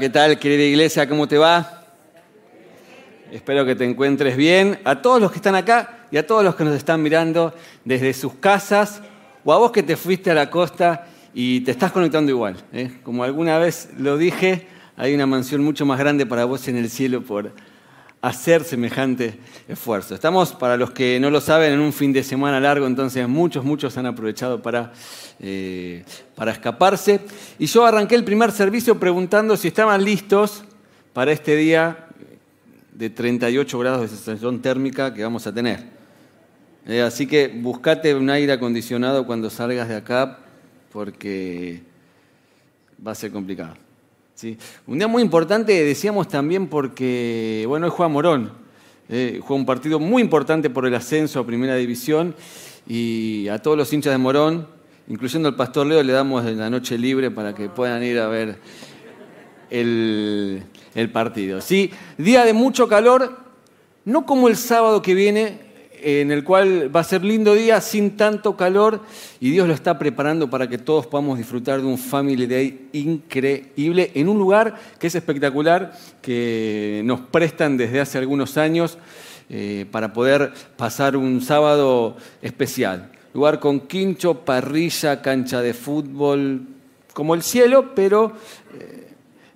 ¿Qué tal, querida iglesia? ¿Cómo te va? Espero que te encuentres bien. A todos los que están acá y a todos los que nos están mirando desde sus casas o a vos que te fuiste a la costa y te estás conectando igual. ¿eh? Como alguna vez lo dije, hay una mansión mucho más grande para vos en el cielo por hacer semejante esfuerzo. Estamos, para los que no lo saben, en un fin de semana largo, entonces muchos, muchos han aprovechado para, eh, para escaparse. Y yo arranqué el primer servicio preguntando si estaban listos para este día de 38 grados de sensación térmica que vamos a tener. Eh, así que buscate un aire acondicionado cuando salgas de acá porque va a ser complicado. ¿Sí? Un día muy importante, decíamos también porque, bueno, hoy juega Morón, eh, juega un partido muy importante por el ascenso a Primera División y a todos los hinchas de Morón, incluyendo al Pastor Leo, le damos la noche libre para que puedan ir a ver el, el partido. ¿sí? Día de mucho calor, no como el sábado que viene, en el cual va a ser lindo día sin tanto calor y Dios lo está preparando para que todos podamos disfrutar de un Family Day increíble en un lugar que es espectacular, que nos prestan desde hace algunos años eh, para poder pasar un sábado especial. Lugar con quincho, parrilla, cancha de fútbol, como el cielo, pero eh,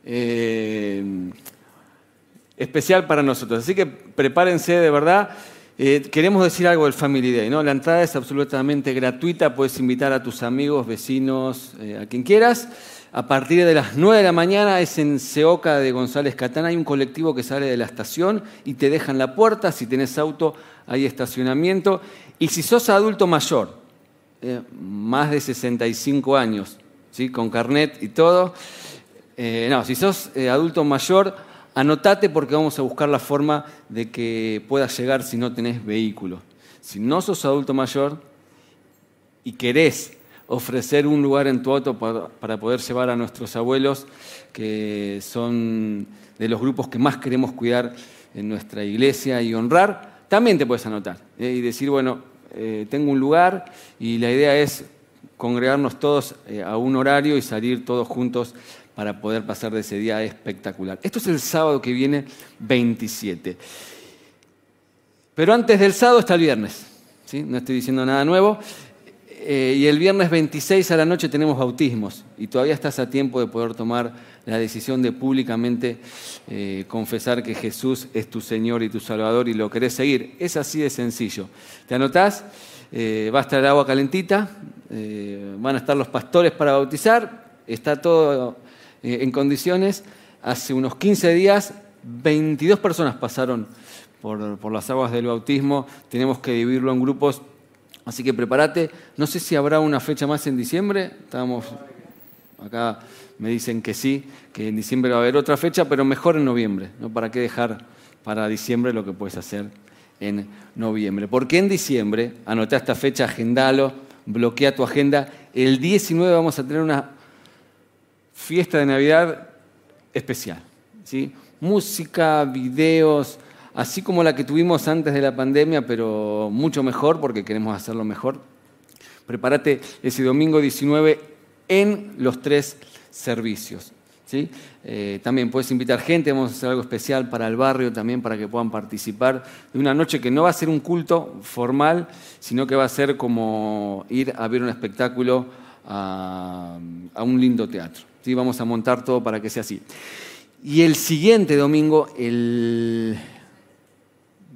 eh, especial para nosotros. Así que prepárense de verdad. Eh, queremos decir algo del Family Day, ¿no? La entrada es absolutamente gratuita, puedes invitar a tus amigos, vecinos, eh, a quien quieras. A partir de las 9 de la mañana es en Seoca de González Catán, hay un colectivo que sale de la estación y te dejan la puerta, si tenés auto hay estacionamiento. Y si sos adulto mayor, eh, más de 65 años, ¿sí? con carnet y todo, no, si sos adulto mayor, Anotate porque vamos a buscar la forma de que puedas llegar si no tenés vehículo. Si no sos adulto mayor y querés ofrecer un lugar en tu auto para, poder llevar a nuestros abuelos, que son de los grupos que más queremos cuidar en nuestra iglesia y honrar, también te puedes anotar ¿eh? y decir, bueno, eh, tengo un lugar y la idea es congregarnos todos eh, a un horario y salir todos juntos para poder pasar de ese día espectacular. Esto es el sábado que viene 27. Pero antes del sábado está el viernes, ¿sí? no estoy diciendo nada nuevo. Eh, y el viernes 26 a la noche tenemos bautismos y todavía estás a tiempo de poder tomar la decisión de públicamente eh, confesar que Jesús es tu Señor y tu Salvador y lo querés seguir. Es así de sencillo. ¿Te anotás? Eh, va a estar agua calentita, van a estar los pastores para bautizar, está todo eh, en condiciones. Hace unos 15 días, 22 personas pasaron por, las aguas del bautismo. Tenemos que dividirlo en grupos. Así que prepárate. No sé si habrá una fecha más en diciembre. Estamos acá me dicen que sí, que en diciembre va a haber otra fecha, pero mejor en noviembre. ¿no? ¿Para qué dejar para diciembre lo que puedes hacer en noviembre? Porque en diciembre, anota esta fecha, agendalo, bloquea tu agenda. El 19 vamos a tener una fiesta de Navidad especial. ¿sí? Música, videos, así como la que tuvimos antes de la pandemia, pero mucho mejor porque queremos hacerlo mejor. Prepárate ese domingo 19 en los tres servicios. ¿sí? Eh, también puedes invitar gente, vamos a hacer algo especial para el barrio también, para que puedan participar de una noche que no va a ser un culto formal, sino que va a ser como ir a ver un espectáculo a un lindo teatro. Vamos a montar todo para que sea así. Y el siguiente domingo, el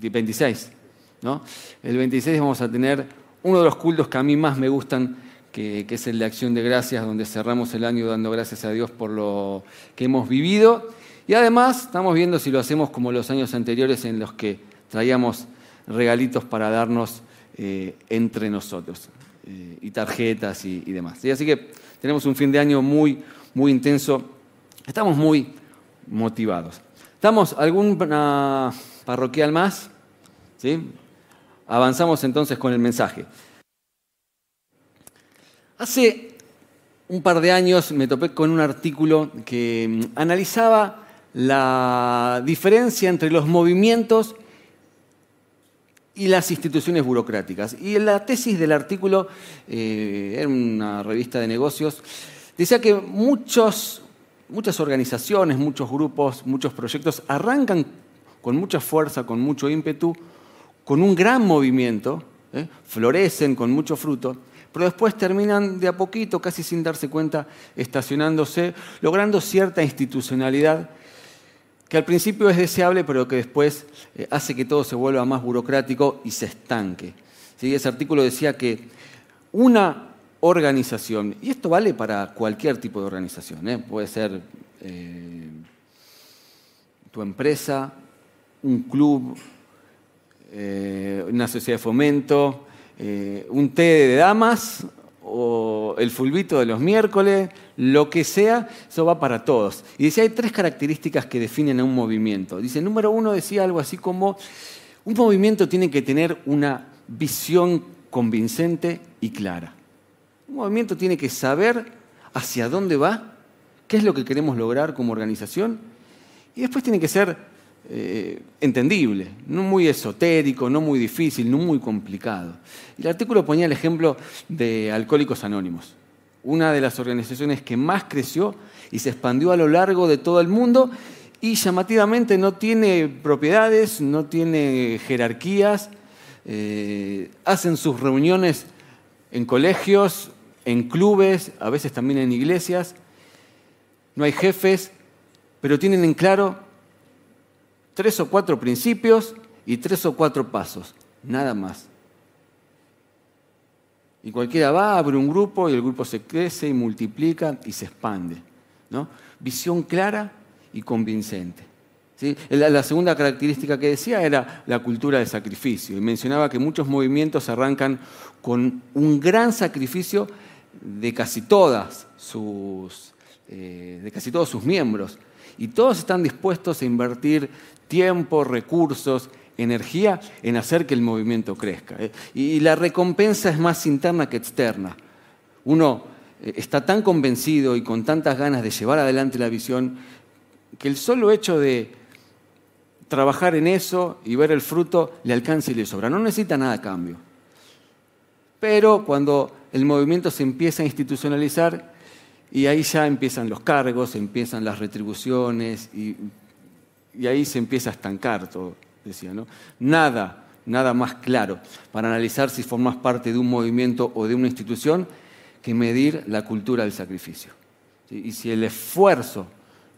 26, ¿no? El 26 vamos a tener uno de los cultos que a mí más me gustan, que, es el de Acción de Gracias, donde cerramos el año dando gracias a Dios por lo que hemos vivido. Y además estamos viendo si lo hacemos como los años anteriores en los que traíamos regalitos para darnos eh, entre nosotros, eh, y tarjetas y, demás. Así que tenemos un fin de año muy, muy intenso. Estamos muy motivados. ¿Estamos alguna parroquial más? ¿Sí? Avanzamos entonces con el mensaje. Hace un par de años me topé con un artículo que analizaba la diferencia entre los movimientos y las instituciones burocráticas. Y la tesis del artículo, eh, era una revista de negocios, Decía que muchos muchas organizaciones, muchos grupos, muchos proyectos arrancan con mucha fuerza, con mucho ímpetu, con un gran movimiento, ¿eh? florecen con mucho fruto, pero después terminan de a poquito, casi sin darse cuenta, estacionándose, logrando cierta institucionalidad que al principio es deseable, pero que después eh, hace que todo se vuelva más burocrático y se estanque. Ese artículo decía que una organización, y esto vale para cualquier tipo de organización, ¿eh? puede ser eh, tu empresa, un club, una sociedad de fomento, un té de damas o el fulbito de los miércoles, lo que sea, eso va para todos. Y dice, hay tres características que definen a un movimiento. Dice, número uno decía algo así como, un movimiento tiene que tener una visión convincente y clara. Un movimiento tiene que saber hacia dónde va, qué es lo que queremos lograr como organización, y después tiene que ser eh, entendible, no muy esotérico, no muy difícil, no muy complicado. El artículo ponía el ejemplo de Alcohólicos Anónimos, una de las organizaciones que más creció y se expandió a lo largo de todo el mundo y llamativamente no tiene propiedades, no tiene jerarquías, eh, hacen sus reuniones en colegios, en clubes, a veces también en iglesias, no hay jefes, pero tienen en claro tres o cuatro principios y tres o cuatro pasos, nada más. Y cualquiera va, abre un grupo y el grupo se crece y multiplica y se expande. ¿no? Visión clara y convincente. La segunda característica que decía era la cultura de sacrificio. Y mencionaba que muchos movimientos arrancan con un gran sacrificio de casi, todas sus, eh, de casi todos sus miembros. Y todos están dispuestos a invertir tiempo, recursos, energía en hacer que el movimiento crezca. ¿eh? Y la recompensa es más interna que externa. Uno eh, está tan convencido y con tantas ganas de llevar adelante la visión que el solo hecho de trabajar en eso y ver el fruto le alcanza y le sobra. No necesita nada a cambio. Pero cuando el movimiento se empieza a institucionalizar y ahí ya empiezan los cargos, empiezan las retribuciones y ahí se empieza a estancar todo, decía, ¿no? Nada, nada más claro para analizar si formas parte de un movimiento o de una institución que medir la cultura del sacrificio. Y si el esfuerzo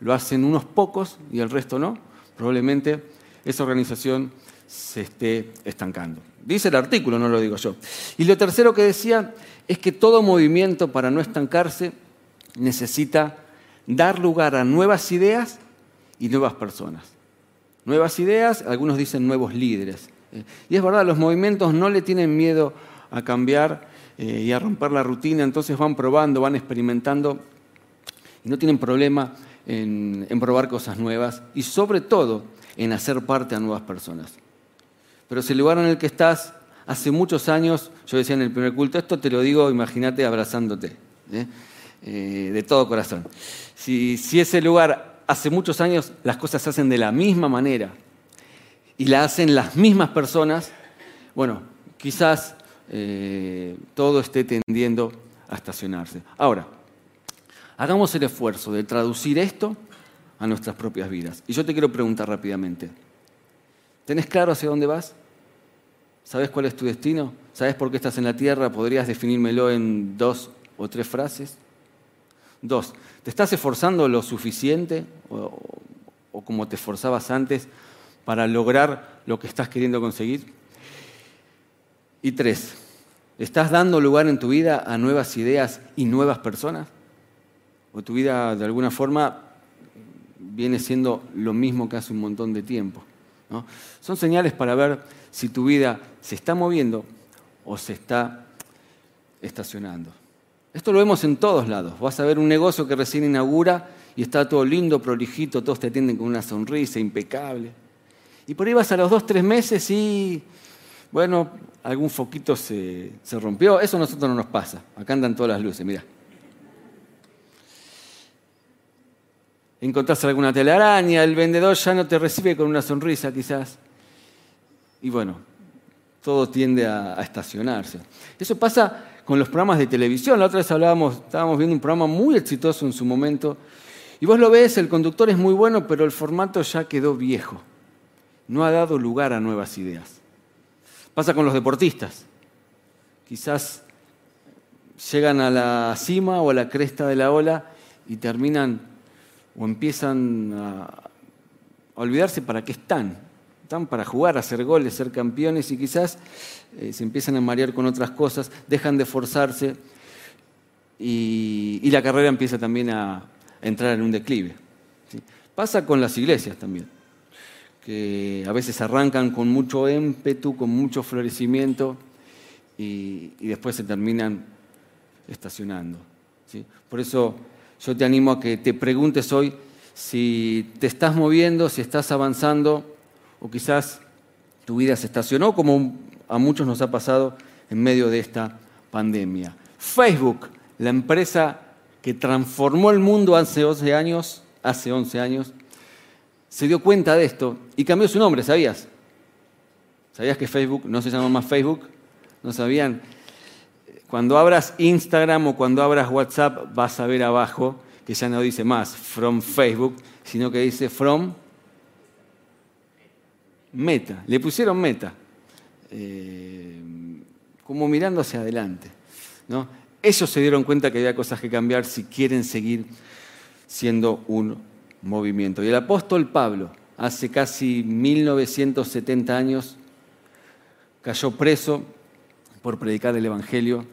lo hacen unos pocos y el resto no, probablemente esa organización se esté estancando. Dice el artículo, no lo digo yo. Y lo tercero que decía es que todo movimiento para no estancarse necesita dar lugar a nuevas ideas y nuevas personas. Nuevas ideas, algunos dicen nuevos líderes. Eh, y es verdad, los movimientos no le tienen miedo a cambiar eh, y a romper la rutina, entonces van probando, van experimentando y no tienen problema en, probar cosas nuevas y sobre todo en hacer parte a nuevas personas. Pero si el lugar en el que estás hace muchos años, yo decía en el primer culto, esto te lo digo, imagínate abrazándote, ¿eh? de todo corazón. Si, si ese lugar hace muchos años las cosas se hacen de la misma manera y la hacen las mismas personas, bueno, quizás eh, todo esté tendiendo a estacionarse. Ahora, hagamos el esfuerzo de traducir esto a nuestras propias vidas. Y yo te quiero preguntar rápidamente, ¿tenés claro hacia dónde vas? ¿Sabes cuál es tu destino? ¿Sabes por qué estás en la tierra? ¿Podrías definírmelo en dos o tres frases? Dos, ¿te estás esforzando lo suficiente o, como te esforzabas antes para lograr lo que estás queriendo conseguir? Y tres, ¿estás dando lugar en tu vida a nuevas ideas y nuevas personas? ¿O tu vida de alguna forma viene siendo lo mismo que hace un montón de tiempo? Son señales para ver si tu vida se está moviendo o se está estacionando. Esto lo vemos en todos lados. Vas a ver un negocio que recién inaugura y está todo lindo, prolijito, todos te atienden con una sonrisa impecable. Y por ahí vas a los dos, tres meses y, bueno, algún foquito se, rompió. Eso a nosotros no nos pasa. Acá andan todas las luces, mira. Encontrás alguna telaraña, el vendedor ya no te recibe con una sonrisa quizás. Y bueno, todo tiende a, estacionarse. Eso pasa con los programas de televisión. La otra vez hablábamos, estábamos viendo un programa muy exitoso en su momento Y vos lo ves, el conductor es muy bueno, pero el formato ya quedó viejo. No ha dado lugar a nuevas ideas. Pasa con los deportistas. Quizás llegan a la cima o a la cresta de la ola y terminan o empiezan a, olvidarse para qué están. Están para jugar, hacer goles, ser campeones y quizás eh, se empiezan a marear con otras cosas, dejan de forzarse y, la carrera empieza también a, entrar en un declive. Pasa con las iglesias también, que a veces arrancan con mucho ímpetu, con mucho florecimiento y, después se terminan estacionando. Por eso yo te animo a que te preguntes hoy si te estás moviendo, si estás avanzando o quizás tu vida se estacionó como a muchos nos ha pasado en medio de esta pandemia. Facebook, la empresa que transformó el mundo hace 11 años, hace 11 años, se dio cuenta de esto y cambió su nombre, ¿sabías? ¿Sabías que Facebook no se llama más Facebook? ¿No sabían? Cuando abras Instagram o cuando abras WhatsApp vas a ver abajo que ya no dice más from Facebook, sino que dice from Meta. Le pusieron Meta, eh, como mirando hacia adelante. ¿no? Ellos se dieron cuenta que había cosas que cambiar si quieren seguir siendo un movimiento. Y el apóstol Pablo, hace casi 1970 años, cayó preso por predicar el Evangelio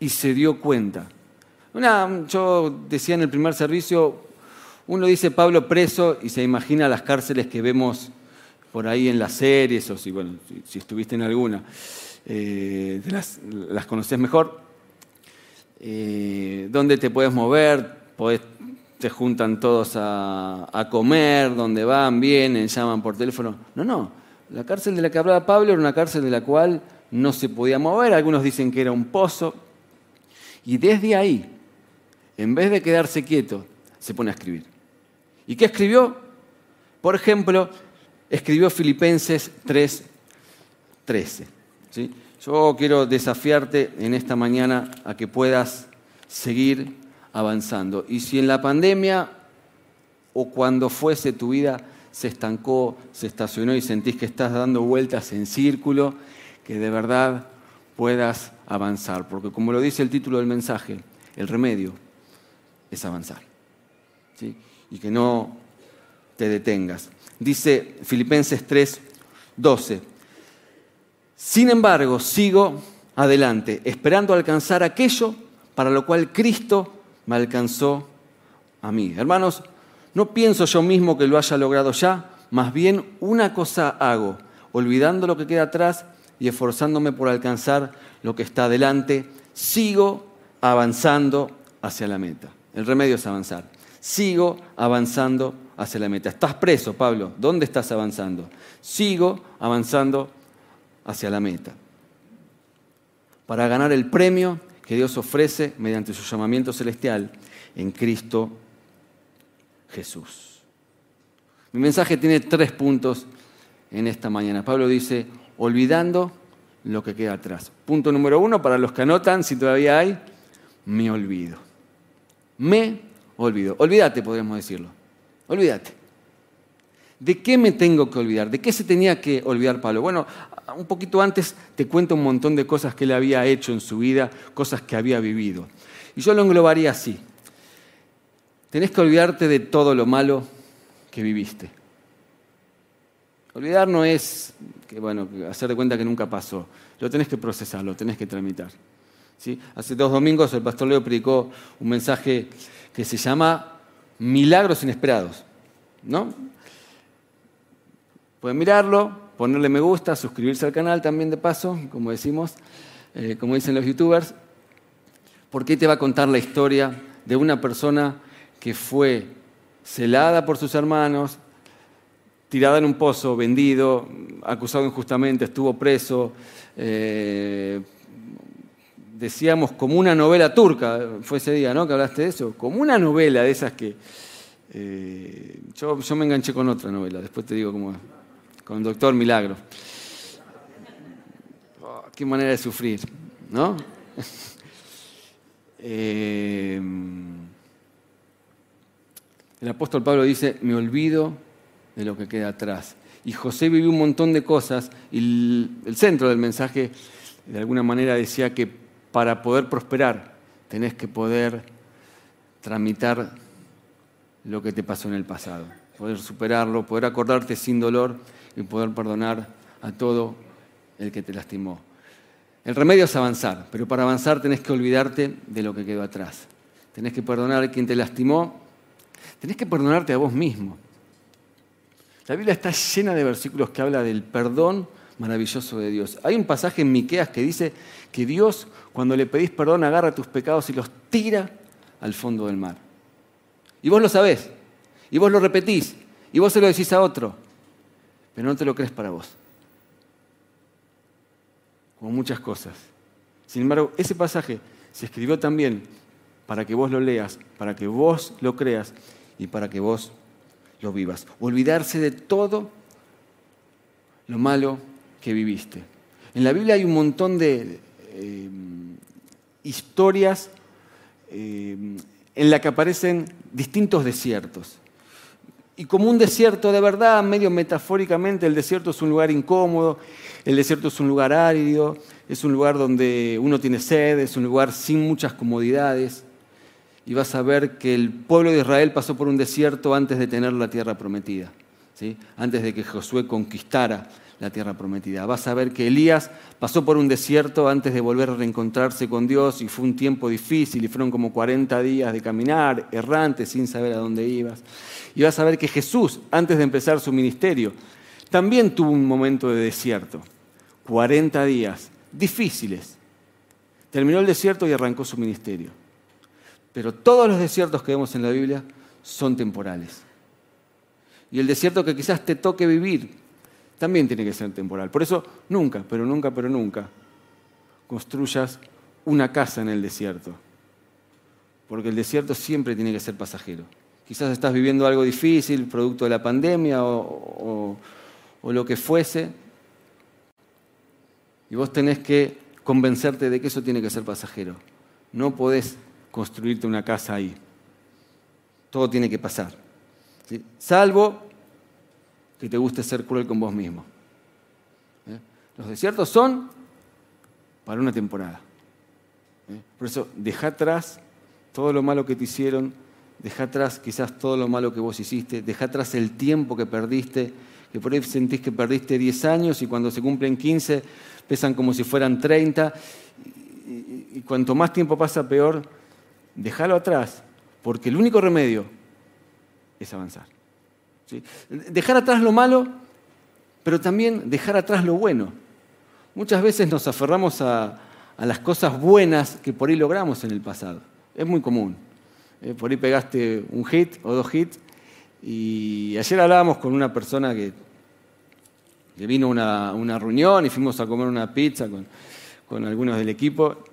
y se dio cuenta. Yo decía en el primer servicio, uno dice Pablo preso y se imagina las cárceles que vemos por ahí en las series, o si, estuviste en alguna, eh, las, conoces mejor. Eh, dónde te puedes mover, te juntan todos a, comer, dónde van, vienen, llaman por teléfono. No, no, la cárcel de la que hablaba Pablo era una cárcel de la cual no se podía mover, algunos dicen que era un pozo, y desde ahí, en vez de quedarse quieto, se pone a escribir. ¿Y qué escribió? Por ejemplo, escribió Filipenses 3:13. ¿sí? Yo quiero desafiarte en esta mañana a que puedas seguir avanzando. Y si en la pandemia o cuando fuese tu vida se estancó, se estacionó y sentís que estás dando vueltas en círculo, que de verdad puedas avanzar. Porque como lo dice el título del mensaje, el remedio es avanzar. Y que no te detengas. Dice Filipenses 3, 12. Sin embargo, sigo adelante, esperando alcanzar aquello para lo cual Cristo me alcanzó a mí. Hermanos, no pienso yo mismo que lo haya logrado ya, más bien una cosa hago, olvidando lo que queda atrás y esforzándome por alcanzar lo que está adelante, sigo avanzando hacia la meta. El remedio es avanzar. Sigo avanzando hacia la meta. Estás preso, Pablo. ¿Dónde estás avanzando? Sigo avanzando hacia la meta, para ganar el premio que Dios ofrece mediante su llamamiento celestial en Cristo Jesús. Mi mensaje tiene tres puntos en esta mañana. Pablo dice, olvidando lo que queda atrás. Punto número uno, para los que anotan, si todavía hay, me olvido. Me olvido. Olvídate, podríamos decirlo. Olvídate. ¿De qué me tengo que olvidar? ¿De qué se tenía que olvidar Pablo? Bueno, un poquito antes te cuento un montón de cosas que él había hecho en su vida, cosas que había vivido. Y yo lo englobaría así. Tenés que olvidarte de todo lo malo que viviste. Olvidar no es que, bueno, hacer de cuenta que nunca pasó. Lo tenés que procesar, lo tenés que tramitar. ¿Sí? Hace dos domingos el pastor Leo predicó un mensaje que se llama Milagros Inesperados. ¿no? Pueden mirarlo, ponerle me gusta, suscribirse al canal también de paso, como decimos, eh, como dicen los youtubers, porque te va a contar la historia de una persona que fue celada por sus hermanos, tirada en un pozo, vendido, acusado injustamente, estuvo preso. Eh, decíamos como una novela turca, fue ese día, ¿no? Que hablaste de eso, como una novela de esas que... Eh, yo, me enganché con otra novela, después te digo cómo con el doctor Milagro. Oh, qué manera de sufrir, ¿no? Eh, el apóstol Pablo dice, me olvido de lo que queda atrás. Y José vivió un montón de cosas y el, centro del mensaje de alguna manera decía que para poder prosperar tenés que poder tramitar lo que te pasó en el pasado, poder superarlo, poder acordarte sin dolor y poder perdonar a todo el que te lastimó. El remedio es avanzar, pero para avanzar tenés que olvidarte de lo que quedó atrás. Tenés que perdonar a quien te lastimó, tenés que perdonarte a vos mismo. La Biblia está llena de versículos que habla del perdón maravilloso de Dios. Hay un pasaje en Miqueas que dice que Dios, cuando le pedís perdón, agarra tus pecados y los tira al fondo del mar. Y vos lo sabés, y vos lo repetís, y vos se lo decís a otro, pero no te lo crees para vos. Como muchas cosas. Sin embargo, ese pasaje se escribió también para que vos lo leas, para que vos lo creas y para que vos lo vivas. Olvidarse de todo lo malo que viviste. En la Biblia hay un montón de eh, historias eh, en la que aparecen distintos desiertos. Y como un desierto de verdad, medio metafóricamente, el desierto es un lugar incómodo, el desierto es un lugar árido, es un lugar donde uno tiene sed, es un lugar sin muchas comodidades. Y vas a ver que el pueblo de Israel pasó por un desierto antes de tener la tierra prometida, ¿sí? antes de que Josué conquistara la tierra prometida. Vas a ver que Elías pasó por un desierto antes de volver a reencontrarse con Dios y fue un tiempo difícil y fueron como 40 días de caminar errante sin saber a dónde ibas. Y vas a ver que Jesús, antes de empezar su ministerio, también tuvo un momento de desierto. 40 días difíciles. Terminó el desierto y arrancó su ministerio. Pero todos los desiertos que vemos en la Biblia son temporales. Y el desierto que quizás te toque vivir también tiene que ser temporal. Por eso nunca, pero nunca, pero nunca construyas una casa en el desierto. Porque el desierto siempre tiene que ser pasajero. Quizás estás viviendo algo difícil, producto de la pandemia o, lo que fuese, y vos tenés que convencerte de que eso tiene que ser pasajero. No podés construirte una casa ahí. Todo tiene que pasar. Salvo que te guste ser cruel con vos mismo. ¿Eh? Los desiertos son para una temporada. ¿Eh? Por eso, deja atrás todo lo malo que te hicieron, deja atrás quizás todo lo malo que vos hiciste, deja atrás el tiempo que perdiste, que por ahí sentís que perdiste 10 años y cuando se cumplen 15 pesan como si fueran 30. Y, cuanto más tiempo pasa, peor. Déjalo atrás, porque el único remedio es avanzar. Dejar atrás lo malo, pero también dejar atrás lo bueno. Muchas veces nos aferramos a, las cosas buenas que por ahí logramos en el pasado. Es muy común. Eh, por ahí pegaste un hit o dos hits. Y ayer hablábamos con una persona que, vino a una, reunión y fuimos a comer una pizza con, algunos del equipo.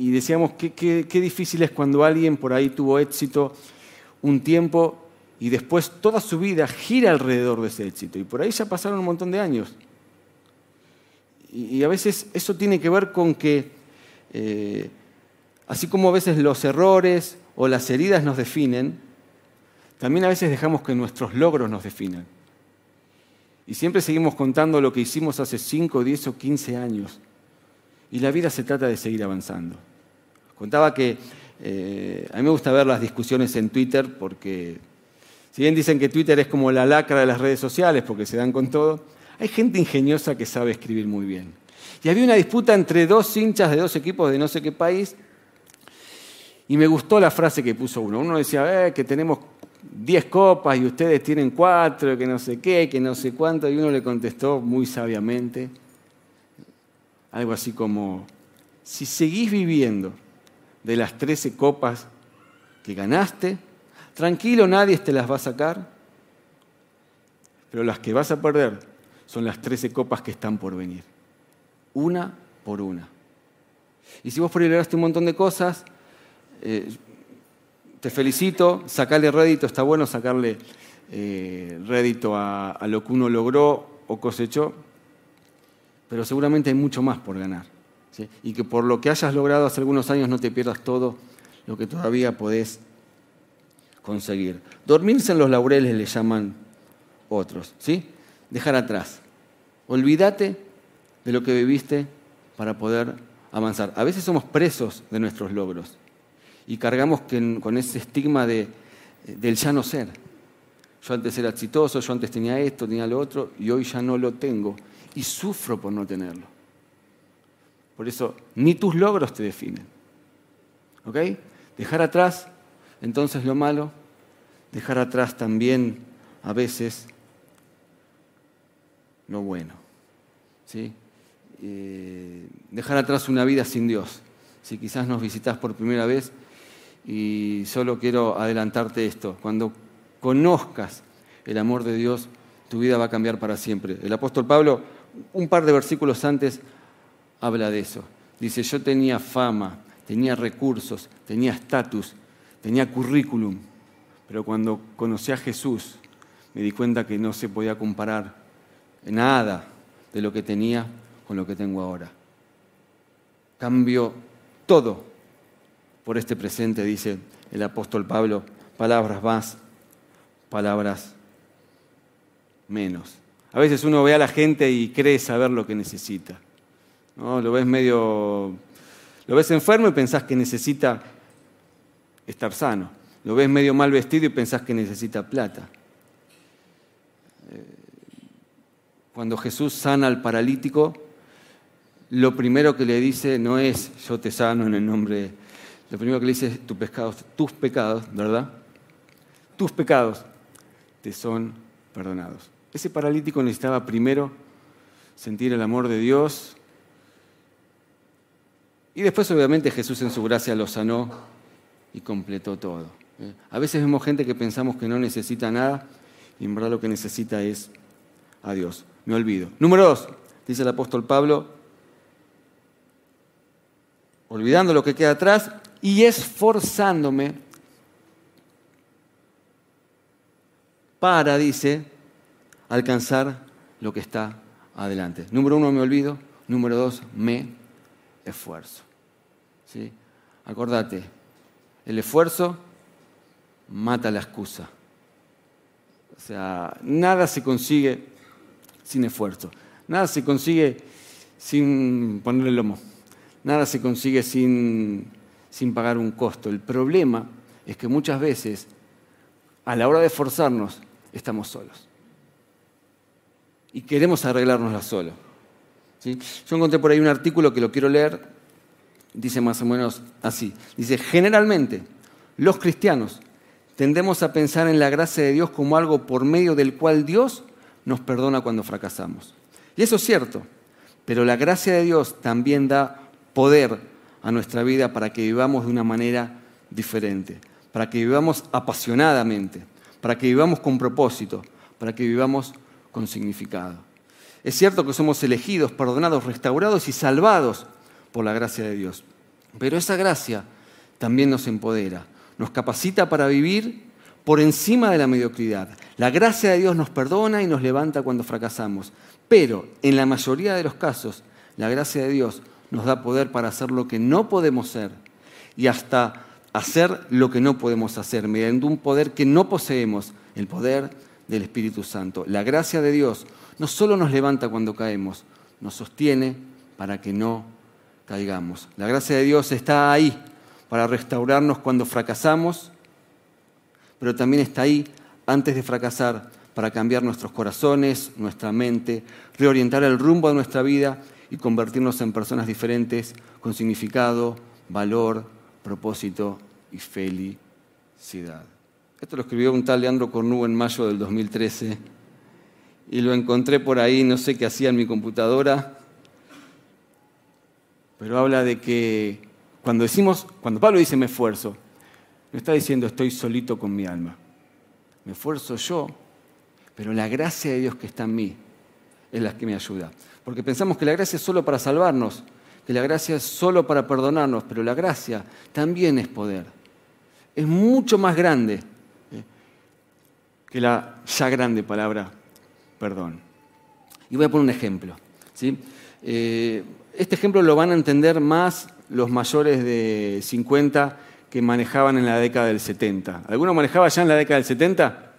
Y decíamos qué difícil es cuando alguien por ahí tuvo éxito un tiempo y después toda su vida gira alrededor de ese éxito. Y por ahí ya pasaron un montón de años. Y, a veces eso tiene que ver con que, eh, así como a veces los errores o las heridas nos definen, también a veces dejamos que nuestros logros nos definan. Y siempre seguimos contando lo que hicimos hace 5, 10 o 15 años. Y la vida se trata de seguir avanzando. Contaba que eh, a mí me gusta ver las discusiones en Twitter porque si bien dicen que Twitter es como la lacra de las redes sociales porque se dan con todo, hay gente ingeniosa que sabe escribir muy bien. Y había una disputa entre dos hinchas de dos equipos de no sé qué país y me gustó la frase que puso uno. Uno decía eh, que tenemos 10 copas y ustedes tienen 4, que no sé qué, que no sé cuánto, y uno le contestó muy sabiamente algo así como, si seguís viviendo de las 13 copas que ganaste, Tranquilo, nadie te las va a sacar, pero las que vas a perder son las 13 copas que están por venir, una por una. Y si vos lograste un montón de cosas, eh, te felicito, sacarle rédito, está bueno sacarle eh, rédito a, lo que uno logró o cosechó, pero seguramente hay mucho más por ganar. Y que por lo que hayas logrado hace algunos años no te pierdas todo lo que todavía podés conseguir. Dormirse en los laureles le llaman otros, ¿sí? Dejar atrás. Olvídate de lo que viviste para poder avanzar. A veces somos presos de nuestros logros y cargamos con ese estigma de, del ya no ser. Yo antes era exitoso, yo antes tenía esto, tenía lo otro, y hoy ya no lo tengo. Y sufro por no tenerlo. Por eso, ni tus logros te definen. ¿Ok? Dejar atrás, entonces, lo malo. Dejar atrás también, a veces, lo bueno. ¿Sí? Eh, dejar atrás una vida sin Dios. Si quizás nos visitas por primera vez y solo quiero adelantarte esto, cuando conozcas el amor de Dios, tu vida va a cambiar para siempre. El apóstol Pablo, un par de versículos antes, habla de eso. Dice, yo tenía fama, tenía recursos, tenía estatus, tenía currículum, pero cuando conocí a Jesús me di cuenta que no se podía comparar nada de lo que tenía con lo que tengo ahora. Cambio todo por este presente, dice el apóstol Pablo, palabras más, palabras menos. A veces uno ve a la gente y cree saber lo que necesita. ¿No? Lo ves medio. Lo ves enfermo y pensás que necesita estar sano. Lo ves medio mal vestido y pensás que necesita plata. Eh, cuando Jesús sana al paralítico, lo primero que le dice no es yo te sano en el nombre, lo primero que le dice es tus pecados, tus pecados, ¿verdad? Tus pecados te son perdonados. Ese paralítico necesitaba primero sentir el amor de Dios y después obviamente Jesús en su gracia lo sanó y completó todo. ¿eh? A veces vemos gente que pensamos que no necesita nada y en verdad lo que necesita es a Dios. Me olvido. Número dos, dice el apóstol Pablo, olvidando lo que queda atrás y esforzándome para, dice, alcanzar lo que está adelante. Número uno, me olvido. Número dos, me esfuerzo. Acordate, el esfuerzo mata la excusa. O sea, nada se consigue sin esfuerzo. Nada se consigue sin ponerle lomo. Nada se consigue sin, sin pagar un costo. El problema es que muchas veces, a la hora de esforzarnos, estamos solos. Y queremos arreglárnosla solo. ¿Sí? Yo encontré por ahí un artículo que lo quiero leer, dice más o menos así. Dice, generalmente los cristianos tendemos a pensar en la gracia de Dios como algo por medio del cual Dios nos perdona cuando fracasamos. Y eso es cierto, pero la gracia de Dios también da poder a nuestra vida para que vivamos de una manera diferente, para que vivamos apasionadamente, para que vivamos con propósito, para que vivamos con significado. Es cierto que somos elegidos, perdonados, restaurados y salvados por la gracia de Dios, pero esa gracia también nos empodera, nos capacita para vivir por encima de la mediocridad. La gracia de Dios nos perdona y nos levanta cuando fracasamos, pero en la mayoría de los casos la gracia de Dios nos da poder para hacer lo que no podemos ser y hasta hacer lo que no podemos hacer, mediante un poder que no poseemos, el poder del Espíritu Santo. La gracia de Dios no solo nos levanta cuando caemos, nos sostiene para que no La gracia de Dios está ahí para restaurarnos cuando fracasamos, pero también está ahí antes de fracasar para cambiar nuestros corazones, nuestra mente, reorientar el rumbo de nuestra vida y convertirnos en personas diferentes con significado, valor, propósito y felicidad. Esto lo escribió un tal Leandro Cornú en mayo del 2013 y lo encontré por ahí, no sé qué hacía en mi computadora, pero habla de que cuando decimos, cuando Pablo dice me esfuerzo, no está diciendo estoy solito con mi alma. Me esfuerzo yo, pero la gracia de Dios que está en mí es la que me ayuda. Porque pensamos que la gracia es solo para salvarnos, que la gracia es solo para perdonarnos, pero la gracia también es poder. Es mucho más grande ¿eh? que la ya grande palabra perdón. Y voy a poner un ejemplo. ¿sí? Eh, este ejemplo lo van a entender más los mayores de 50 que manejaban en la década del 70. ¿Alguno manejaba ya en la década del 70?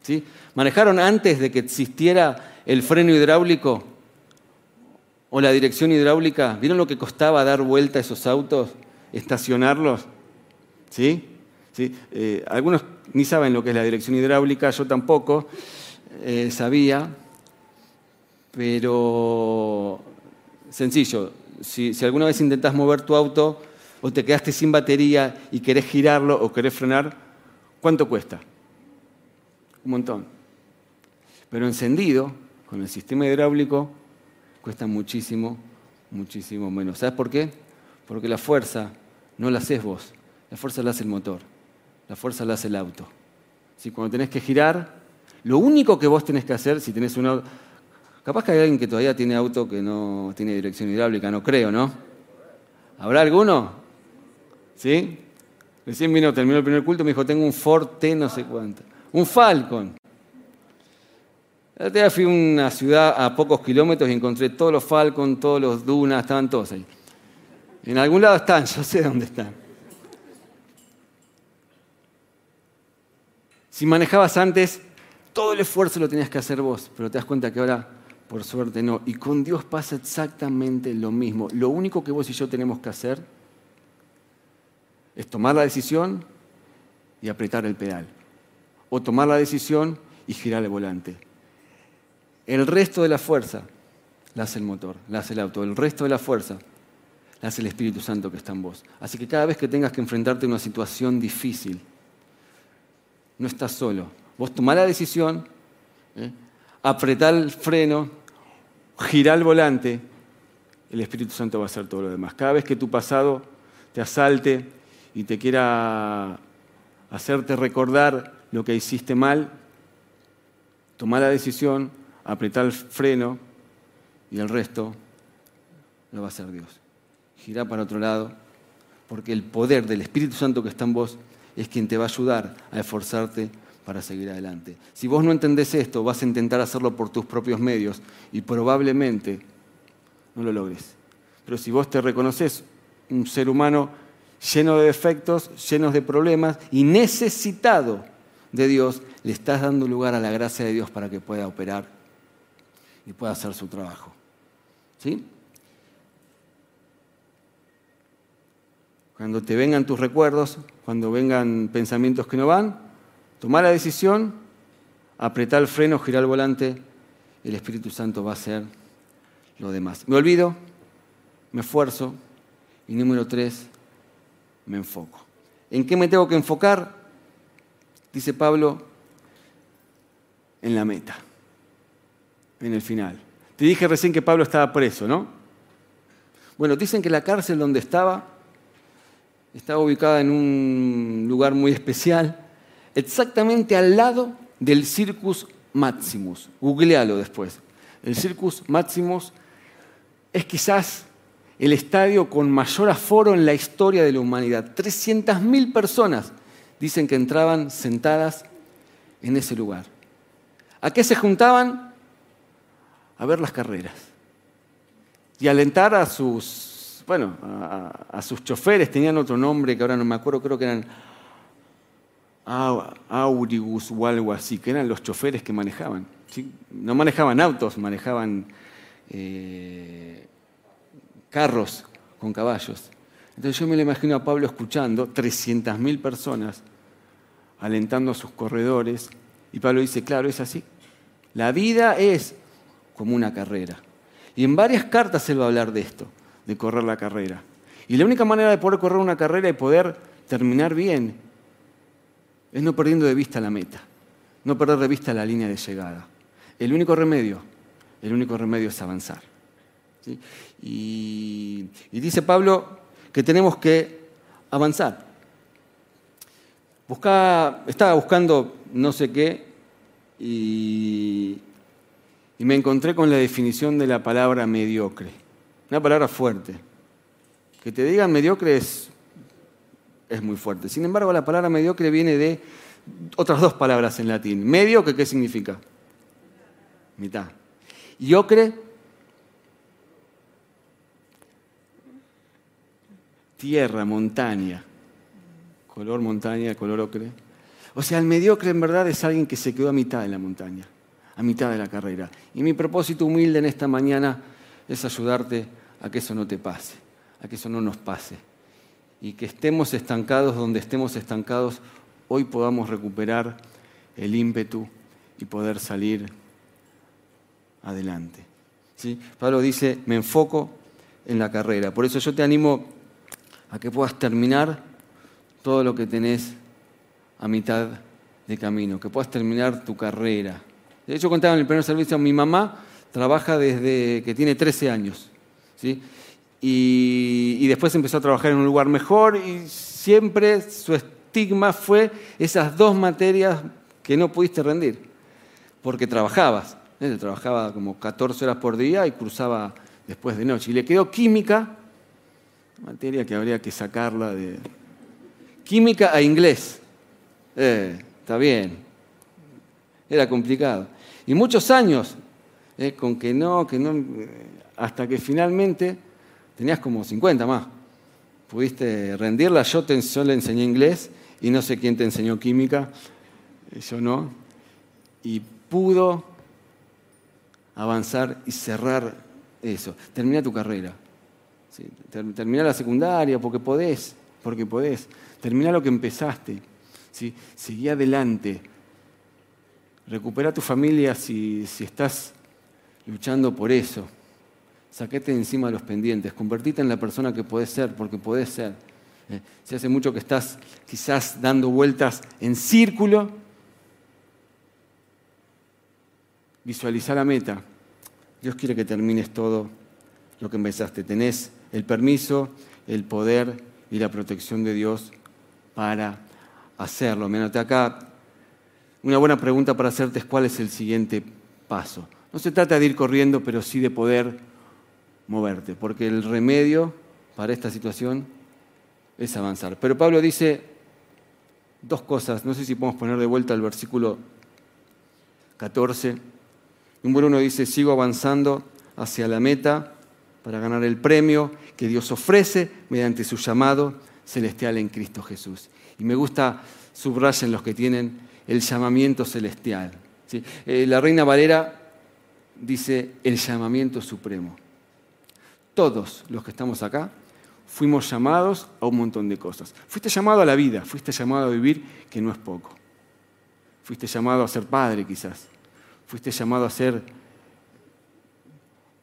¿Sí? ¿Manejaron antes de que existiera el freno hidráulico o la dirección hidráulica? ¿Vieron lo que costaba dar vuelta a esos autos, estacionarlos? ¿Sí? ¿Sí? Eh, algunos ni saben lo que es la dirección hidráulica, yo tampoco eh, sabía, pero sencillo, si, alguna vez intentás mover tu auto o te quedaste sin batería y querés girarlo o querés frenar, ¿cuánto cuesta? Un montón. Pero encendido, con el sistema hidráulico, cuesta muchísimo, muchísimo menos. ¿Sabes por qué? Porque la fuerza no la haces vos, la fuerza la hace el motor, la fuerza la hace el auto. Si cuando tenés que girar, lo único que vos tenés que hacer, si tenés un auto, capaz que hay alguien que todavía tiene auto que no tiene dirección hidráulica, no creo, ¿no? ¿Habrá alguno? ¿Sí? Recién vino, terminó el primer culto, me dijo, tengo un Ford T no sé cuánto. Un Falcon. El día fui a una ciudad a pocos kilómetros y encontré todos los Falcon, todos los Dunas, estaban todos ahí. En algún lado están, yo sé dónde están. Si manejabas antes, todo el esfuerzo lo tenías que hacer vos, pero te das cuenta que ahora, por suerte, no. Y con Dios pasa exactamente lo mismo. Lo único que vos y yo tenemos que hacer es tomar la decisión y apretar el pedal. O tomar la decisión y girar el volante. El resto de la fuerza la hace el motor, la hace el auto. El resto de la fuerza la hace el Espíritu Santo que está en vos. Así que cada vez que tengas que enfrentarte a una situación difícil, no estás solo. Vos tomás la decisión, ¿eh? apretá el freno, girá el volante, el Espíritu Santo va a hacer todo lo demás. Cada vez que tu pasado te asalte y te quiera hacerte recordar lo que hiciste mal, tomá la decisión, apretá el freno y el resto lo va a hacer Dios. Girá para otro lado, porque el poder del Espíritu Santo que está en vos es quien te va a ayudar a esforzarte para seguir adelante. Si vos no entendés esto, vas a intentar hacerlo por tus propios medios y probablemente no lo logres. Pero si vos te reconoces un ser humano lleno de defectos, lleno de problemas y necesitado de Dios, le estás dando lugar a la gracia de Dios para que pueda operar y pueda hacer su trabajo. ¿Sí? Cuando te vengan tus recuerdos, cuando vengan pensamientos que no van, toma la decisión, apretar el freno, girar el volante, el Espíritu Santo va a hacer lo demás. Me olvido, me esfuerzo y número tres, me enfoco. ¿En qué me tengo que enfocar? Dice Pablo, en la meta, en el final. Te dije recién que Pablo estaba preso, ¿no? Bueno, dicen que la cárcel donde estaba estaba ubicada en un lugar muy especial, exactamente al lado del Circus Maximus. Googlealo después. El Circus Maximus es quizás el estadio con mayor aforo en la historia de la humanidad. 300.000 personas dicen que entraban sentadas en ese lugar. ¿A qué se juntaban? A ver las carreras y alentar a sus bueno, a, sus choferes, tenían otro nombre que ahora no me acuerdo, creo que eran Auribus o algo así, que eran los choferes que manejaban. No manejaban autos, manejaban eh, carros con caballos. Entonces yo me lo imagino a Pablo escuchando 300.000 personas alentando a sus corredores y Pablo dice, claro, es así. La vida es como una carrera. Y en varias cartas él va a hablar de esto de correr la carrera. Y la única manera de poder correr una carrera y poder terminar bien es no perdiendo de vista la meta, no perder de vista la línea de llegada. El único remedio, el único remedio es avanzar. Y, dice Pablo que tenemos que avanzar. estaba buscando no sé qué y me encontré con la definición de la palabra mediocre. Una palabra fuerte. Que te digan mediocre es, muy fuerte. Sin embargo, la palabra mediocre viene de otras dos palabras en latín. Medio, ¿qué significa? Mitad. Y ocre, tierra, montaña. color montaña, color ocre. O sea, el mediocre en verdad es alguien que se quedó a mitad de la montaña, a mitad de la carrera. Y mi propósito humilde en esta mañana es ayudarte a que eso no te pase, a que eso no nos pase. Y que estemos estancados donde estemos estancados, hoy podamos recuperar el ímpetu y poder salir adelante. ¿Sí? Pablo dice, me enfoco en la carrera. Por eso yo te animo a que puedas terminar todo lo que tenés a mitad de camino, que puedas terminar tu carrera. De hecho, contaba en el primer servicio, mi mamá trabaja desde que tiene 13 años. ¿sí? Y, después empezó a trabajar en un lugar mejor y siempre su estigma fue esas dos materias que no pudiste rendir, porque trabajabas. Él trabajaba como 14 horas por día y cruzaba después de noche. Y le quedó química, materia que habría que sacarla de... Química a inglés. Eh, está bien. Era complicado. Y muchos años, eh, con que no, que no, hasta que finalmente tenías como 50 más. Pudiste rendirla. Yo, te, yo le enseñé inglés y no sé quién te enseñó química. Eh, yo no. Y pudo avanzar y cerrar eso. Termina tu carrera. Termina la secundaria porque podés, porque podés. Termina lo que empezaste. ¿sí? Seguí adelante. Recupera tu familia si, si estás luchando por eso. Saquete encima de los pendientes. Convertite en la persona que podés ser, porque podés ser. ¿eh? Si hace mucho que estás quizás dando vueltas en círculo, visualiza la meta. Dios quiere que termines todo lo que empezaste. Tenés el permiso, el poder y la protección de Dios para hacerlo. Mírate acá. Una buena pregunta para hacerte es cuál es el siguiente paso. No se trata de ir corriendo, pero sí de poder moverte, porque el remedio para esta situación es avanzar. Pero Pablo dice dos cosas, no sé si podemos poner de vuelta el versículo 14 Número uno dice, sigo avanzando hacia la meta para ganar el premio que Dios ofrece mediante su llamado celestial en Cristo Jesús. Y me gusta subrayen los que tienen el llamamiento celestial. Eh, la Reina Valera dice el llamamiento supremo. Todos los que estamos acá fuimos llamados a un montón de cosas. Fuiste llamado a la vida, fuiste llamado a vivir, que no es poco. Fuiste llamado a ser padre quizás, fuiste llamado a ser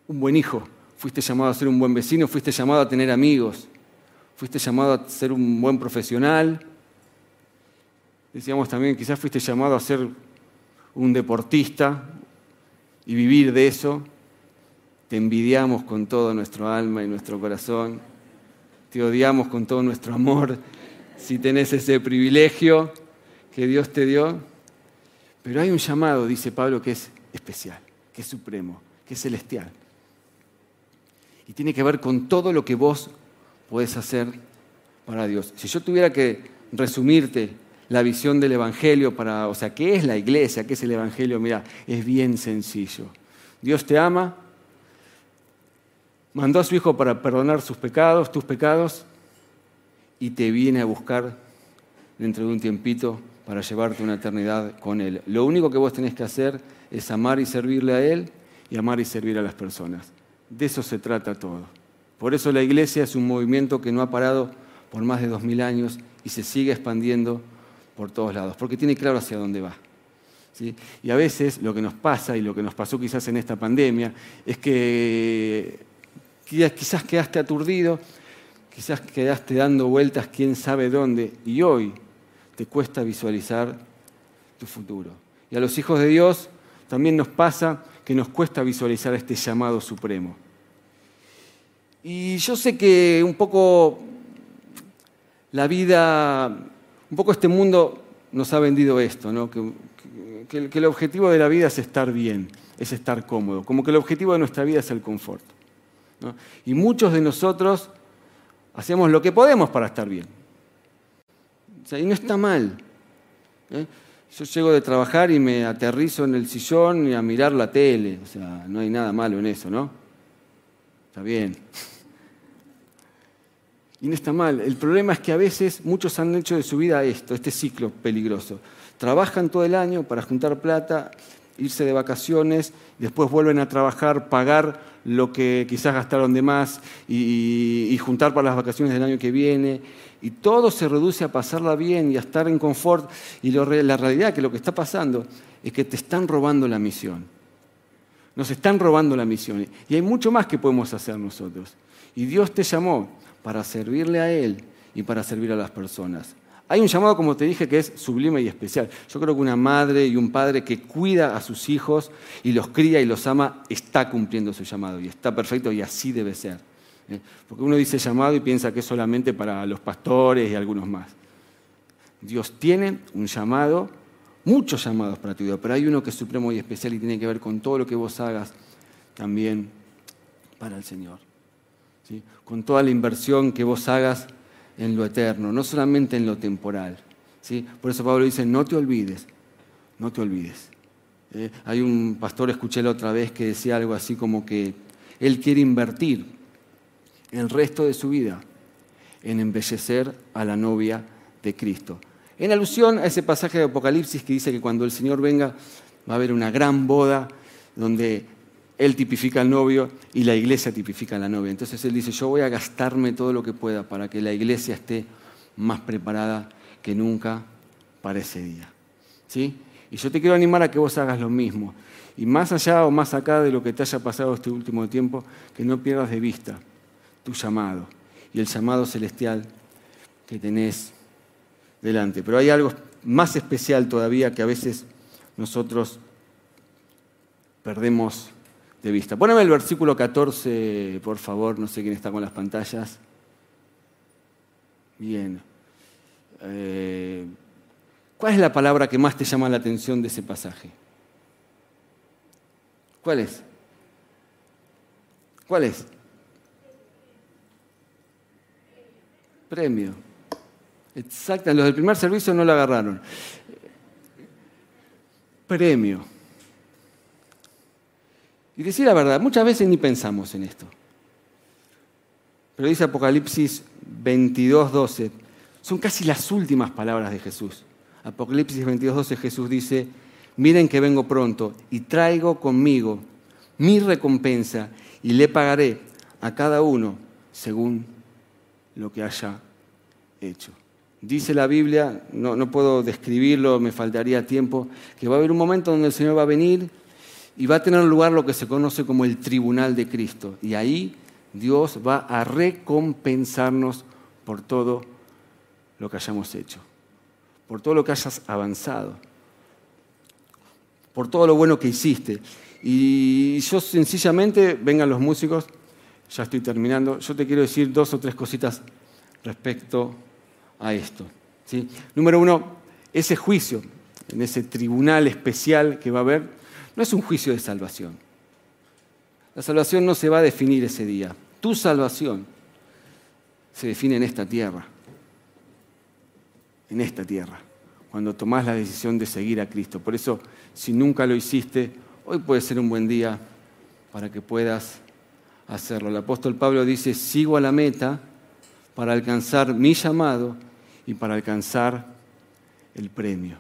un buen hijo, fuiste llamado a ser un buen vecino, fuiste llamado a tener amigos, fuiste llamado a ser un buen profesional. Decíamos también, quizás fuiste llamado a ser un deportista y vivir de eso. Te envidiamos con todo nuestro alma y nuestro corazón. Te odiamos con todo nuestro amor si tenés ese privilegio que Dios te dio. Pero hay un llamado, dice Pablo, que es especial, que es supremo, que es celestial. Y tiene que ver con todo lo que vos podés hacer para Dios. Si yo tuviera que resumirte la visión del Evangelio para, o sea, ¿qué es la iglesia? ¿Qué es el Evangelio? Mira, es bien sencillo. Dios te ama, mandó a su Hijo para perdonar sus pecados, tus pecados, y te viene a buscar dentro de un tiempito para llevarte una eternidad con Él. Lo único que vos tenés que hacer es amar y servirle a Él y amar y servir a las personas. De eso se trata todo. Por eso la iglesia es un movimiento que no ha parado por más de dos mil años y se sigue expandiendo por todos lados, porque tiene claro hacia dónde va. Y a veces lo que nos pasa, y lo que nos pasó quizás en esta pandemia, es que quizás quedaste aturdido, quizás quedaste dando vueltas quién sabe dónde, y hoy te cuesta visualizar tu futuro. Y a los hijos de Dios también nos pasa que nos cuesta visualizar este llamado supremo. Y yo sé que un poco la vida, un poco este mundo nos ha vendido esto, ¿no? que, el objetivo de la vida es estar bien, es estar cómodo, como que el objetivo de nuestra vida es el confort. Y muchos de nosotros hacemos lo que podemos para estar bien. O y no está mal. ¿eh? Yo llego de trabajar y me aterrizo en el sillón y a mirar la tele. O sea, no hay nada malo en eso, ¿no? Está bien. Y no está mal. El problema es que a veces muchos han hecho de su vida esto, este ciclo peligroso. Trabajan todo el año para juntar plata, irse de vacaciones, después vuelven a trabajar, pagar lo que quizás gastaron de más y, juntar para las vacaciones del año que viene. Y todo se reduce a pasarla bien y a estar en confort. Y la realidad que lo que está pasando es que te están robando la misión. Nos están robando la misión. Y hay mucho más que podemos hacer nosotros. Y Dios te llamó para servirle a Él y para servir a las personas. Hay un llamado, como te dije, que es sublime y especial. Yo creo que una madre y un padre que cuida a sus hijos y los cría y los ama está cumpliendo su llamado y está perfecto y así debe ser. ¿eh? Porque uno dice llamado y piensa que es solamente para los pastores y algunos más. Dios tiene un llamado, muchos llamados para tu vida, pero hay uno que es supremo y especial y tiene que ver con todo lo que vos hagas también para el Señor. ¿sí? Con toda la inversión que vos hagas en lo eterno, no solamente en lo temporal. ¿sí? Por eso Pablo dice, no te olvides, no te olvides. ¿eh? hay un pastor, escuché la otra vez, que decía algo así como que él quiere invertir el resto de su vida en embellecer a la novia de Cristo. En alusión a ese pasaje de Apocalipsis que dice que cuando el Señor venga va a haber una gran boda donde él tipifica al novio y la iglesia tipifica a la novia. Entonces él dice, yo voy a gastarme todo lo que pueda para que la iglesia esté más preparada que nunca para ese día. ¿Sí? Y yo te quiero animar a que vos hagas lo mismo. Y más allá o más acá de lo que te haya pasado este último tiempo, que no pierdas de vista tu llamado y el llamado celestial que tenés delante. Pero hay algo más especial todavía que a veces nosotros perdemos de el versículo 14, por favor, no sé quién está con las pantallas. Bien. Eh, ¿Cuál es la palabra que más te llama la atención de ese pasaje? ¿Cuál es? ¿Cuál es? Premio. Exacto, los del primer servicio no lo agarraron. Premio. Y decir la verdad, muchas veces ni pensamos en esto. Pero dice Apocalipsis 22, 12, son casi las últimas palabras de Jesús. Apocalipsis 22, 12 Jesús dice, miren que vengo pronto y traigo conmigo mi recompensa y le pagaré a cada uno según lo que haya hecho. Dice la Biblia, no, no puedo describirlo, me faltaría tiempo, que va a haber un momento donde el Señor va a venir y va a tener lugar lo que se conoce como el tribunal de Cristo. Y ahí Dios va a recompensarnos por todo lo que hayamos hecho, por todo lo que hayas avanzado, por todo lo bueno que hiciste. Y yo sencillamente, vengan los músicos, ya estoy terminando, yo te quiero decir dos o tres cositas respecto a esto. ¿sí? Número uno, ese juicio, en ese tribunal especial que va a haber, no es un juicio de salvación. La salvación no se va a definir ese día. Tu salvación se define en esta tierra. En esta tierra. Cuando tomás la decisión de seguir a Cristo. Por eso, si nunca lo hiciste, hoy puede ser un buen día para que puedas hacerlo. El apóstol Pablo dice, sigo a la meta para alcanzar mi llamado y para alcanzar el premio.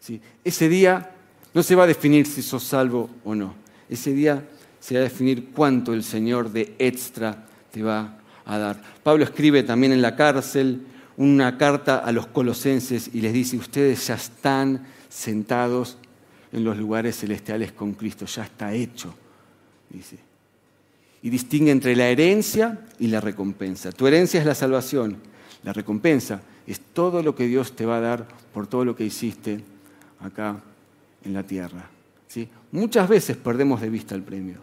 ¿Sí? Ese día no se va a definir si sos salvo o no. Ese día se va a definir cuánto el Señor de extra te va a dar. Pablo escribe también en la cárcel una carta a los colosenses y les dice, ustedes ya están sentados en los lugares celestiales con Cristo, ya está hecho, dice. Y distingue entre la herencia y la recompensa. Tu herencia es la salvación, la recompensa es todo lo que Dios te va a dar por todo lo que hiciste acá en la tierra. ¿sí? Muchas veces perdemos de vista el premio.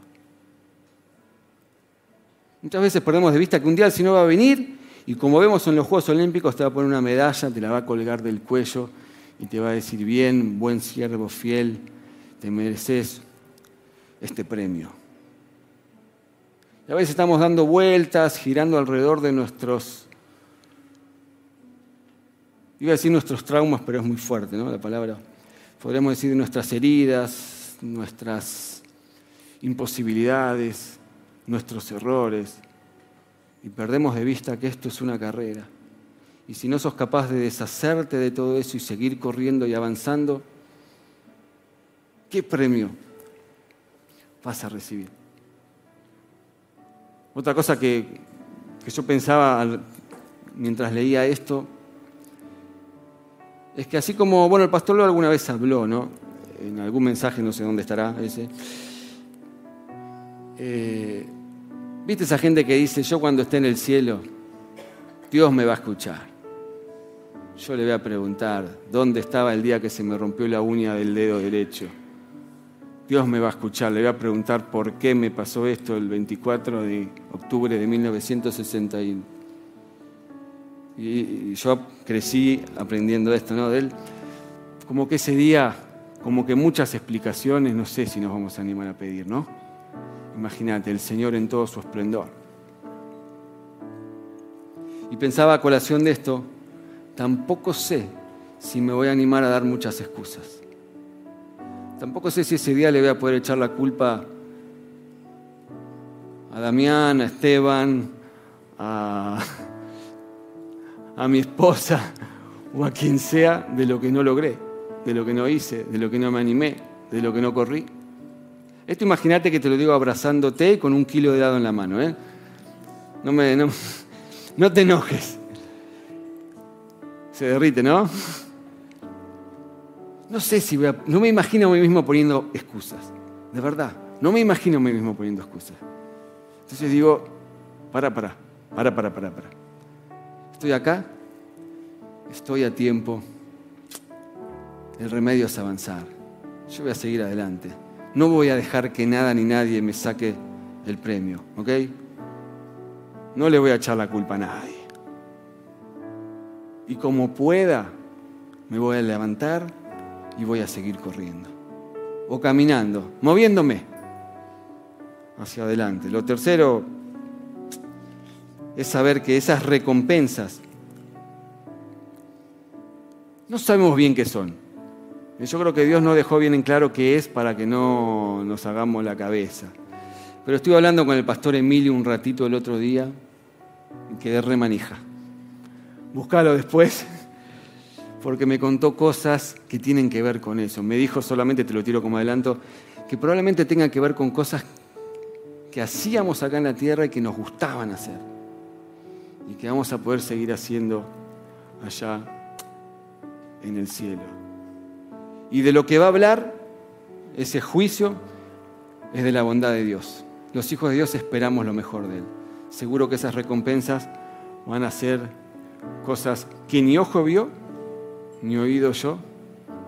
Muchas veces perdemos de vista que un día el Señor va a venir y como vemos en los Juegos Olímpicos te va a poner una medalla, te la va a colgar del cuello y te va a decir, bien, buen siervo, fiel, te mereces este premio. Y a veces estamos dando vueltas, girando alrededor de nuestros, iba a decir nuestros traumas, pero es muy fuerte, ¿no? La palabra podríamos decir, nuestras heridas, nuestras imposibilidades, nuestros errores. y perdemos de vista que esto es una carrera. Y si no sos capaz de deshacerte de todo eso y seguir corriendo y avanzando, ¿qué premio vas a recibir? Otra cosa que, yo pensaba mientras leía esto es que así como, bueno, el pastor lo alguna vez habló, ¿no? En algún mensaje, no sé dónde estará ese. Eh, ¿Viste esa gente que dice, yo cuando esté en el cielo, Dios me va a escuchar? yo le voy a preguntar, ¿dónde estaba el día que se me rompió la uña del dedo derecho? Dios me va a escuchar, le voy a preguntar por qué me pasó esto el 24 de octubre de 1961. Y, yo crecí aprendiendo esto, ¿no? De él, como que ese día, como que muchas explicaciones, no sé si nos vamos a animar a pedir, ¿no? Imagínate, el Señor en todo su esplendor. Y pensaba a colación de esto, tampoco sé si me voy a animar a dar muchas excusas. Tampoco sé si ese día le voy a poder echar la culpa a Damián, a Esteban, a, a mi esposa o a quien sea de lo que no logré, de lo que no hice, de lo que no me animé, de lo que no corrí. Esto imagínate que te lo digo abrazándote con un kilo de dado en la mano. ¿eh? No, me, no, no te enojes. Se derrite, ¿no? No sé si voy a, No me imagino a mí mismo poniendo excusas. De verdad. No me imagino a mí mismo poniendo excusas. Entonces digo, para, para, para, para, para, para. Estoy acá, estoy a tiempo. El remedio es avanzar. Yo voy a seguir adelante. No voy a dejar que nada ni nadie me saque el premio, ¿ok? No le voy a echar la culpa a nadie y como pueda, me voy a levantar y voy a seguir corriendo. O caminando, moviéndome hacia adelante. Lo tercero es saber que esas recompensas no sabemos bien qué son. Yo creo que Dios no dejó bien en claro qué es para que no nos hagamos la cabeza. Pero estuve hablando con el pastor Emilio un ratito el otro día y quedé remanija. Búscalo después, porque me contó cosas que tienen que ver con eso. Me dijo solamente, te lo tiro como adelanto, que probablemente tengan que ver con cosas que hacíamos acá en la tierra y que nos gustaban hacer. Y que vamos a poder seguir haciendo allá en el cielo. Y de lo que va a hablar ese juicio es de la bondad de Dios. Los hijos de Dios esperamos lo mejor de Él. Seguro que esas recompensas van a ser cosas que ni ojo vio, ni oído yo,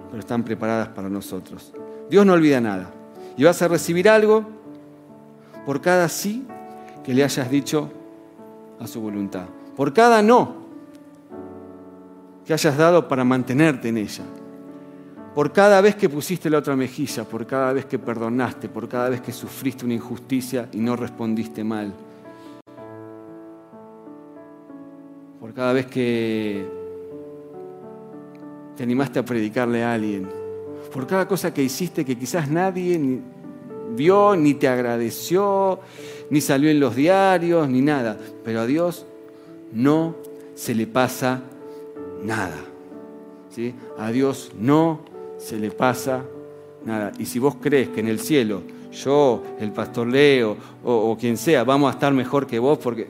pero están preparadas para nosotros. Dios no olvida nada. Y vas a recibir algo por cada sí que le hayas dicho a su voluntad. Por cada no que hayas dado para mantenerte en ella. Por cada vez que pusiste la otra mejilla, por cada vez que perdonaste, por cada vez que sufriste una injusticia y no respondiste mal por cada vez que te animaste a predicarle a alguien, por cada cosa que hiciste que quizás nadie vio, ni te agradeció, ni salió en los diarios, ni nada. Pero a Dios no se le pasa nada. ¿sí? A Dios no se le pasa nada. Y si vos crees que en el cielo yo, el pastor Leo o, quien sea, vamos a estar mejor que vos, porque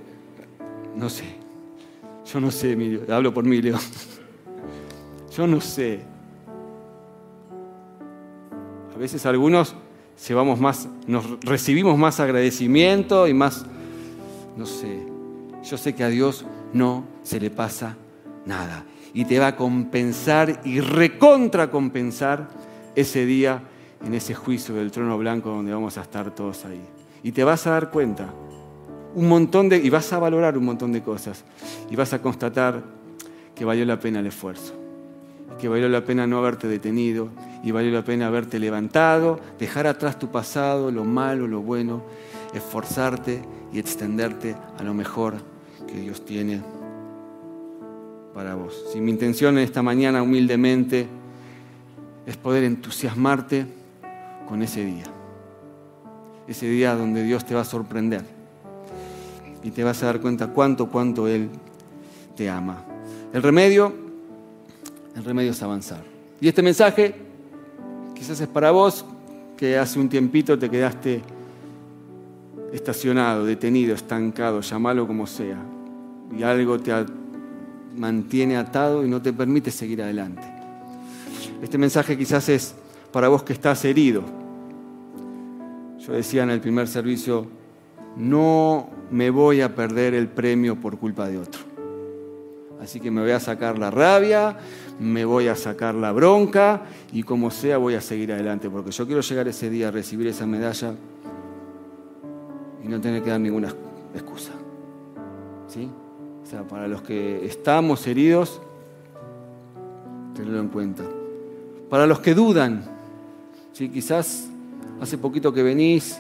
no sé, yo no sé, hablo por mí, Leo. Yo no sé. A veces algunos llevamos más, nos recibimos más agradecimiento y más, no sé. Yo sé que a Dios no se le pasa nada. Y te va a compensar y recontracompensar ese día en ese juicio del trono blanco donde vamos a estar todos ahí. Y te vas a dar cuenta un montón de, y vas a valorar un montón de cosas y vas a constatar que valió la pena el esfuerzo, que valió la pena no haberte detenido y valió la pena haberte levantado, dejar atrás tu pasado, lo malo, lo bueno, esforzarte y extenderte a lo mejor que Dios tiene para vos. Si mi intención en esta mañana humildemente es poder entusiasmarte con ese día, ese día donde Dios te va a sorprender y te vas a dar cuenta cuánto, cuánto Él te ama. El remedio, el remedio es avanzar. Y este mensaje quizás es para vos que hace un tiempito te quedaste estacionado, detenido, estancado, llamalo como sea, y algo te mantiene atado y no te permite seguir adelante. Este mensaje quizás es para vos que estás herido. Yo decía en el primer servicio, no me voy a perder el premio por culpa de otro. Así que me voy a sacar la rabia, me voy a sacar la bronca y como sea voy a seguir adelante, porque yo quiero llegar ese día a recibir esa medalla y no tener que dar ninguna excusa. ¿Sí? O sea, para los que estamos heridos, tenerlo en cuenta. Para los que dudan, ¿sí? quizás hace poquito que venís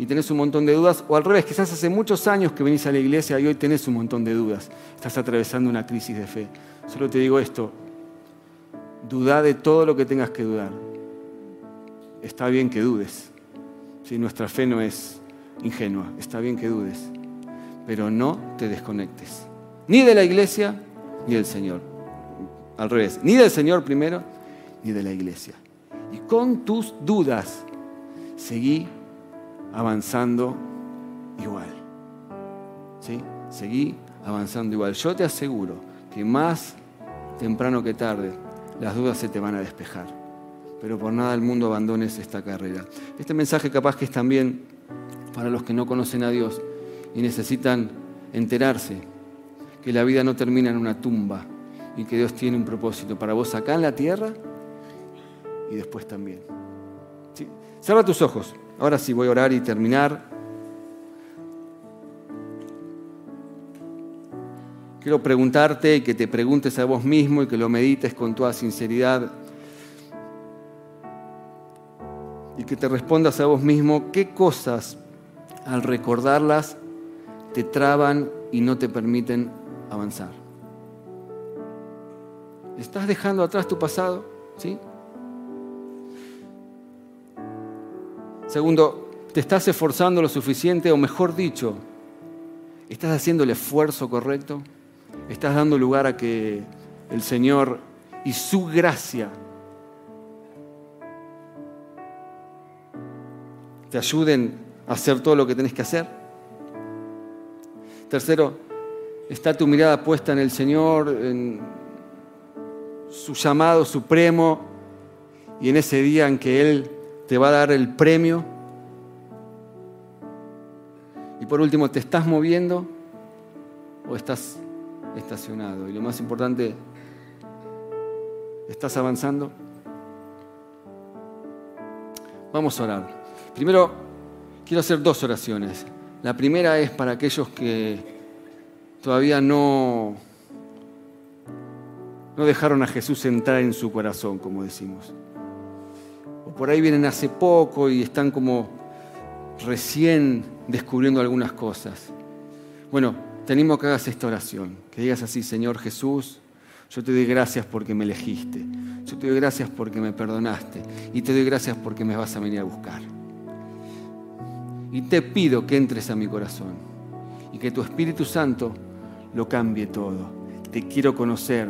y tenés un montón de dudas, o al revés, quizás hace muchos años que venís a la iglesia y hoy tenés un montón de dudas, estás atravesando una crisis de fe. Solo te digo esto, duda de todo lo que tengas que dudar. Está bien que dudes, si nuestra fe no es ingenua, está bien que dudes, pero no te desconectes, ni de la iglesia ni del Señor. Al revés, ni del Señor primero, ni de la iglesia. Y con tus dudas, seguí avanzando igual. ¿Sí? Seguí avanzando igual. Yo te aseguro que más temprano que tarde las dudas se te van a despejar. Pero por nada del mundo abandones esta carrera. Este mensaje capaz que es también para los que no conocen a Dios y necesitan enterarse que la vida no termina en una tumba y que Dios tiene un propósito para vos acá en la tierra y después también. ¿Sí? Cierra tus ojos. Ahora sí voy a orar y terminar. Quiero preguntarte y que te preguntes a vos mismo y que lo medites con toda sinceridad. Y que te respondas a vos mismo qué cosas al recordarlas te traban y no te permiten avanzar. ¿Estás dejando atrás tu pasado? ¿Sí? Segundo, ¿te estás esforzando lo suficiente o mejor dicho, estás haciendo el esfuerzo correcto? ¿Estás dando lugar a que el Señor y su gracia te ayuden a hacer todo lo que tenés que hacer? Tercero, ¿está tu mirada puesta en el Señor, en su llamado supremo y en ese día en que Él te va a dar el premio. Y por último, ¿te estás moviendo o estás estacionado? Y lo más importante, ¿estás avanzando? Vamos a orar. Primero, quiero hacer dos oraciones. La primera es para aquellos que todavía no, no dejaron a Jesús entrar en su corazón, como decimos por ahí vienen hace poco y están como recién descubriendo algunas cosas. Bueno, te animo a que hagas esta oración, que digas así, Señor Jesús, yo te doy gracias porque me elegiste, yo te doy gracias porque me perdonaste y te doy gracias porque me vas a venir a buscar. Y te pido que entres a mi corazón y que tu Espíritu Santo lo cambie todo. Te quiero conocer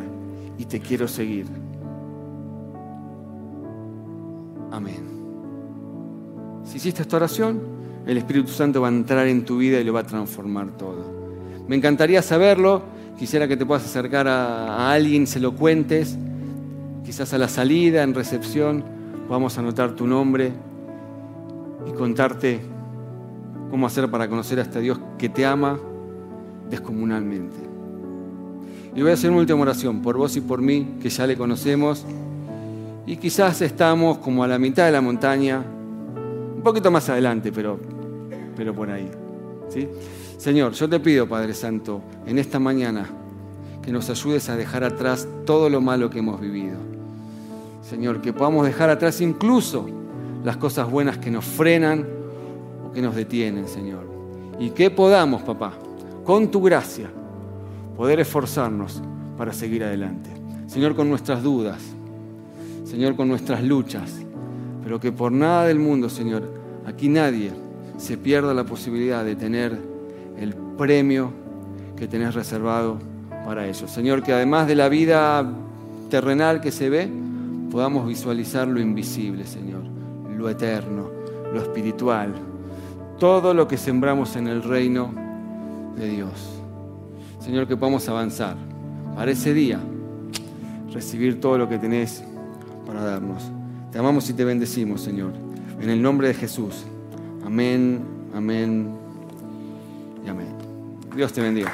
y te quiero seguir. Amén. Si hiciste esta oración, el Espíritu Santo va a entrar en tu vida y lo va a transformar todo. Me encantaría saberlo, quisiera que te puedas acercar a, alguien, se lo cuentes, quizás a la salida, en recepción, vamos a anotar tu nombre y contarte cómo hacer para conocer a este Dios que te ama descomunalmente. Y voy a hacer una última oración por vos y por mí, que ya le conocemos y quizás estamos como a la mitad de la montaña, un poquito más adelante, pero, pero por ahí. ¿sí? Señor, yo te pido, Padre Santo, en esta mañana que nos ayudes a dejar atrás todo lo malo que hemos vivido. Señor, que podamos dejar atrás incluso las cosas buenas que nos frenan o que nos detienen, Señor. Y que podamos, papá, con tu gracia, poder esforzarnos para seguir adelante. Señor, con nuestras dudas, Señor, con nuestras luchas, pero que por nada del mundo, Señor, aquí nadie se pierda la posibilidad de tener el premio que tenés reservado para ellos. Señor, que además de la vida terrenal que se ve, podamos visualizar lo invisible, Señor, lo eterno, lo espiritual, todo lo que sembramos en el reino de Dios. Señor, que podamos avanzar para ese día, recibir todo lo que tenés para darnos. Te amamos y te bendecimos, Señor. En el nombre de Jesús. Amén, amén y amén. Dios te bendiga.